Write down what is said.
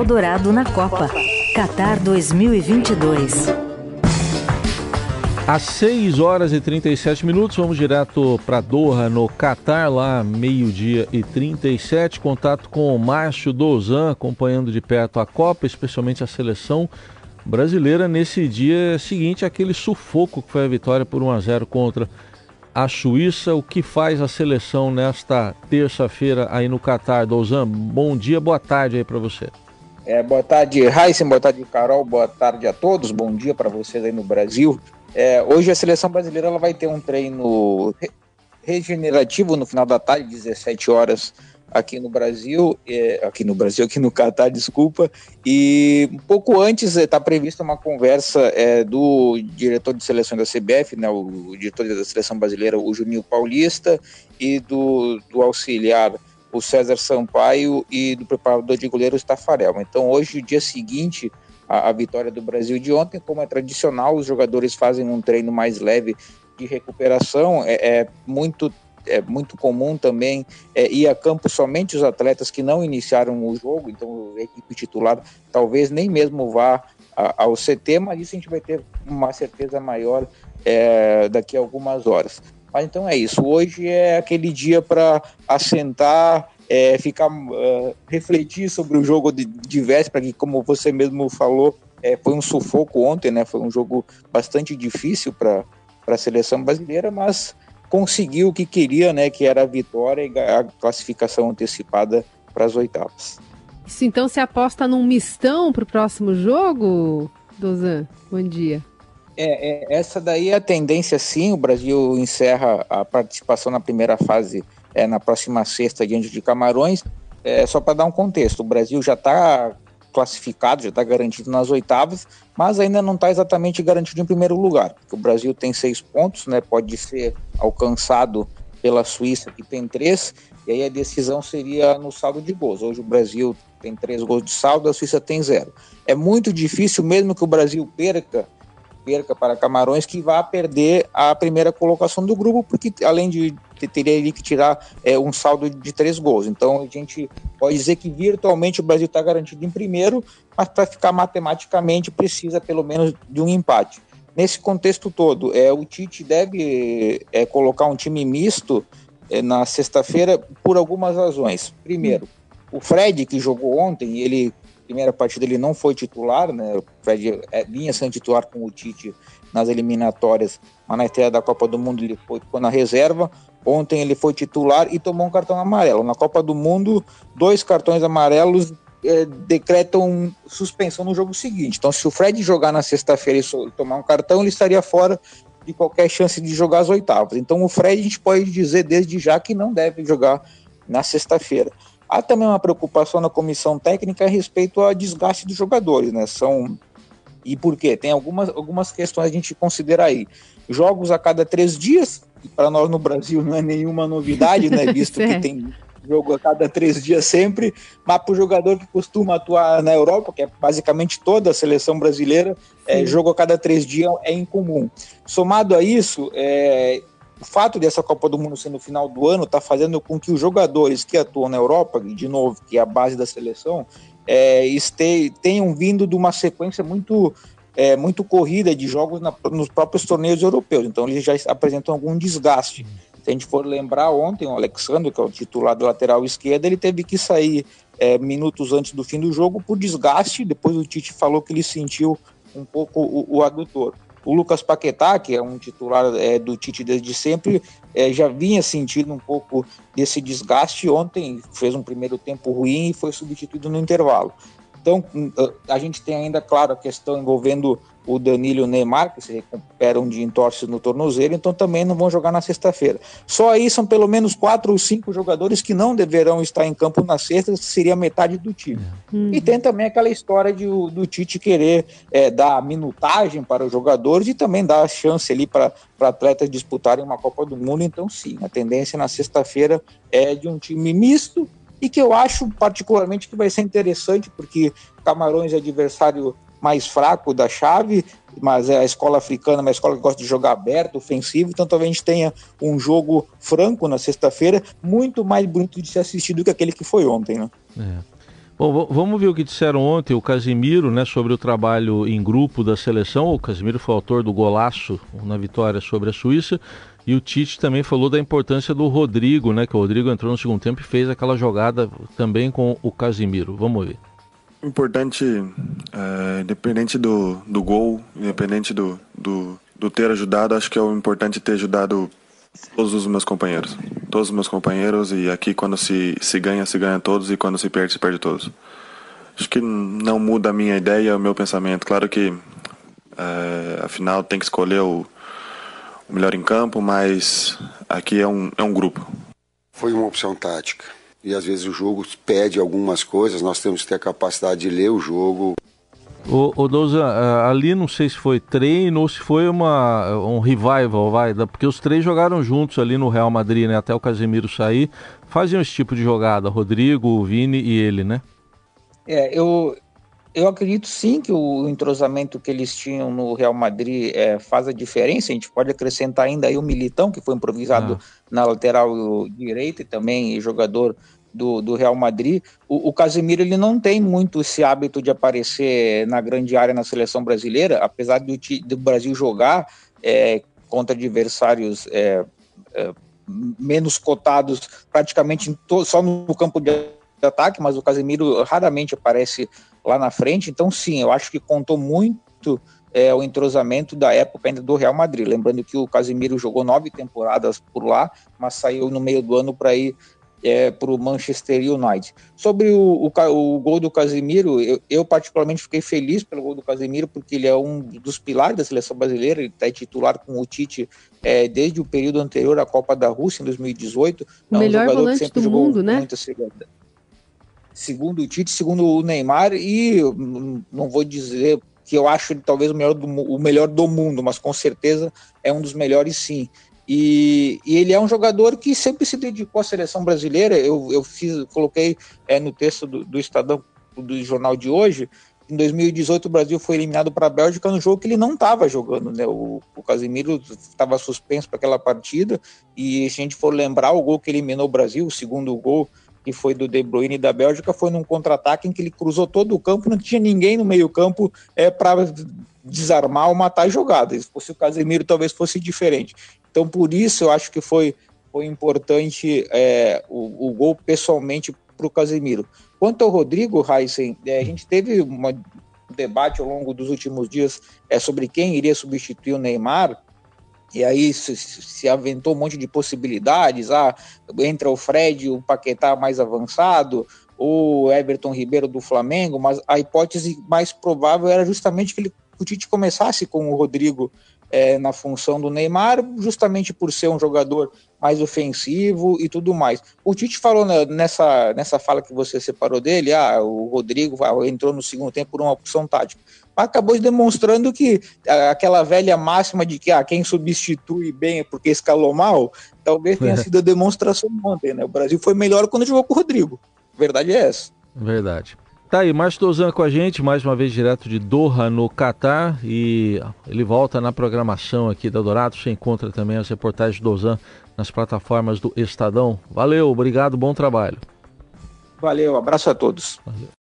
Eldorado na Copa. Qatar 2022. Às 6 horas e 37 minutos, vamos direto para Doha, no Catar, lá meio-dia e 37. Contato com o Márcio Dozan, acompanhando de perto a Copa, especialmente a seleção brasileira nesse dia seguinte, aquele sufoco que foi a vitória por 1 a 0 contra a Suíça. O que faz a seleção nesta terça-feira aí no Catar, Dozan? Bom dia, boa tarde aí para você. É, boa tarde, Raíssa, boa tarde, Carol, boa tarde a todos, bom dia para vocês aí no Brasil. É, hoje a seleção brasileira ela vai ter um treino regenerativo no final da tarde, 17 horas aqui no Brasil, é, aqui no Brasil, aqui no Catar, desculpa. E um pouco antes está é, prevista uma conversa é, do diretor de seleção da CBF, né, o, o diretor da seleção brasileira, o Juninho Paulista, e do, do auxiliar, o César Sampaio, e do preparador de goleiro, Tafarel. Então, hoje, o dia seguinte a, a vitória do Brasil de ontem, como é tradicional, os jogadores fazem um treino mais leve de recuperação. É, é muito é muito comum também é, ir a campo somente os atletas que não iniciaram o jogo, então a equipe titular talvez nem mesmo vá a, ao CT, mas isso a gente vai ter uma certeza maior é, daqui a algumas horas. Mas então é isso, hoje é aquele dia para assentar, é, ficar, uh, refletir sobre o jogo de, de véspera, que como você mesmo falou, é, foi um sufoco ontem, né? Foi um jogo bastante difícil para a seleção brasileira, mas conseguiu o que queria, né, que era a vitória e a classificação antecipada para as oitavas. Isso então se aposta num mistão para o próximo jogo, Dozan? Bom dia. É, é, essa daí é a tendência, sim. O Brasil encerra a participação na primeira fase é, na próxima sexta diante de Camarões. É, só para dar um contexto, o Brasil já está classificado, já está garantido nas oitavas, mas ainda não está exatamente garantido em primeiro lugar. O Brasil tem seis pontos, né, pode ser alcançado pela Suíça, que tem três, e aí a decisão seria no saldo de gols. Hoje o Brasil tem três gols de saldo, a Suíça tem zero. É muito difícil, mesmo que o Brasil perca, perca para Camarões, que vá perder a primeira colocação do grupo, porque além de teria que tirar é, um saldo de três gols. Então a gente pode dizer que virtualmente o Brasil está garantido em primeiro, mas para ficar matematicamente precisa pelo menos de um empate. Nesse contexto todo, é, o Tite deve é, colocar um time misto é, na sexta-feira por algumas razões. Primeiro, o Fred, que jogou ontem, ele primeira partida ele não foi titular, né? O Fred é, vinha sendo titular com o Tite nas eliminatórias, mas na estreia da Copa do Mundo ele foi, ficou na reserva. Ontem ele foi titular e tomou um cartão amarelo. Na Copa do Mundo, dois cartões amarelos é, decretam suspensão no jogo seguinte. Então, se o Fred jogar na sexta-feira e tomar um cartão, ele estaria fora de qualquer chance de jogar as oitavas. Então, o Fred a gente pode dizer desde já que não deve jogar na sexta-feira. Há também uma preocupação na comissão técnica a respeito ao desgaste dos jogadores, né? São e por quê? Tem algumas, algumas questões a gente considera aí. Jogos a cada três dias, para nós no Brasil não é nenhuma novidade, né? Visto que tem jogo a cada três dias sempre, mas para o jogador que costuma atuar na Europa, que é basicamente toda a seleção brasileira, é, jogo a cada três dias é incomum. Somado a isso, é, o fato dessa Copa do Mundo ser no final do ano está fazendo com que os jogadores que atuam na Europa, de novo, que é a base da seleção, é, este, tenham vindo de uma sequência muito é, muito corrida de jogos na, nos próprios torneios europeus. Então eles já apresentam algum desgaste. Se a gente for lembrar ontem, o Alexandre, que é o titular do lateral esquerdo, ele teve que sair é, minutos antes do fim do jogo por desgaste. Depois o Tite falou que ele sentiu um pouco o, o adutor. O Lucas Paquetá, que é um titular é, do Tite desde sempre, é, já vinha sentindo um pouco desse desgaste. Ontem fez um primeiro tempo ruim e foi substituído no intervalo. Então, hum, a gente tem ainda, claro, a questão envolvendo o Danilo e o Neymar, que se recuperam de entorses no tornozelo, então também não vão jogar na sexta-feira. Só aí são pelo menos quatro ou cinco jogadores que não deverão estar em campo na sexta, seria metade do time. Uhum. E tem também aquela história de, do Tite querer é, dar minutagem para os jogadores e também dar chance ali para atletas disputarem uma Copa do Mundo. Então, sim, a tendência na sexta-feira é de um time misto, e que eu acho particularmente que vai ser interessante, porque Camarões é adversário mais fraco da chave, mas é a escola africana, é uma escola que gosta de jogar aberto, ofensivo, então talvez a gente tenha um jogo franco na sexta-feira, muito mais bonito de se assistir do que aquele que foi ontem, né? É. Bom, vamos ver o que disseram ontem o Casimiro, né, sobre o trabalho em grupo da seleção. O Casimiro foi autor do golaço na vitória sobre a Suíça. E o Tite também falou da importância do Rodrigo, né, que o Rodrigo entrou no segundo tempo e fez aquela jogada também com o Casimiro. Vamos ver. Importante, é, independente do, do gol, independente do, do, do ter ajudado, acho que é o importante ter ajudado todos os meus companheiros. Todos os meus companheiros e aqui quando se, se ganha, se ganha todos e quando se perde, se perde todos. Acho que não muda a minha ideia, o meu pensamento. Claro que é, afinal tem que escolher o, o melhor em campo, mas aqui é um, é um grupo. Foi uma opção tática. E às vezes o jogo pede algumas coisas, nós temos que ter a capacidade de ler o jogo. O, o Douza, ali não sei se foi treino ou se foi uma, um revival, vai, porque os três jogaram juntos ali no Real Madrid, né? Até o Casemiro sair. Faziam esse tipo de jogada, Rodrigo, o Vini e ele, né? É, eu, eu acredito sim que o entrosamento que eles tinham no Real Madrid é, faz a diferença. A gente pode acrescentar ainda aí o Militão, que foi improvisado ah. na lateral direita e também jogador do, do Real Madrid. O, o Casemiro ele não tem muito esse hábito de aparecer na grande área na seleção brasileira, apesar do, do Brasil jogar é, contra adversários é, é, menos cotados praticamente só no campo de ataque, mas o Casemiro raramente aparece lá na frente. Então, sim, eu acho que contou muito é, o entrosamento da época ainda do Real Madrid. Lembrando que o Casemiro jogou nove temporadas por lá, mas saiu no meio do ano para ir é, para o Manchester United. Sobre o, o, o gol do Casemiro, eu, eu, particularmente fiquei feliz pelo gol do Casemiro, porque ele é um dos pilares da seleção brasileira, ele está titular com o Tite é, desde o período anterior à Copa da Rússia, em 2018. O é um melhor volante do mundo, né? Segundo o Tite, segundo o Neymar, e não vou dizer que eu acho ele talvez o melhor, do, o melhor do mundo, mas com certeza é um dos melhores sim. E, e, ele é um jogador que sempre se dedicou à seleção brasileira. Eu, eu fiz, coloquei é, no texto do, do Estadão do jornal de hoje. Em 2018, o Brasil foi eliminado para a Bélgica no jogo que ele não estava jogando. Né? O, o Casemiro estava suspenso para aquela partida. E se a gente for lembrar, o gol que eliminou o Brasil, o segundo gol, que foi do De Bruyne da Bélgica, foi num contra-ataque em que ele cruzou todo o campo, não tinha ninguém no meio-campo é, para desarmar ou matar a jogada. Se fosse o Casemiro, talvez fosse diferente. Então, por isso, eu acho que foi, foi importante é, o, o, gol pessoalmente para o Casemiro. Quanto ao Rodrigo Heisen, é, a gente teve um debate ao longo dos últimos dias é, sobre quem iria substituir o Neymar, e aí se, se, aventou um monte de possibilidades, ah, entra o Fred, o Paquetá mais avançado, ou Everton Ribeiro do Flamengo, mas a hipótese mais provável era justamente que ele, o Tite começasse com o Rodrigo é, na função do Neymar, justamente por ser um jogador mais ofensivo e tudo mais. O Tite falou nessa, nessa fala que você separou dele, ah, o Rodrigo entrou no segundo tempo por uma opção tática. Mas acabou demonstrando que aquela velha máxima de que ah, quem substitui bem é porque escalou mal, talvez tenha é. sido a demonstração ontem, né? O Brasil foi melhor quando jogou com o Rodrigo. verdade é essa. Verdade. Tá aí, Márcio Dozan com a gente, mais uma vez direto de Doha, no Catar, e ele volta na programação aqui da Dourado. Você encontra também as reportagens do Dozan nas plataformas do Estadão. Valeu, obrigado, bom trabalho. Valeu, abraço a todos. Valeu.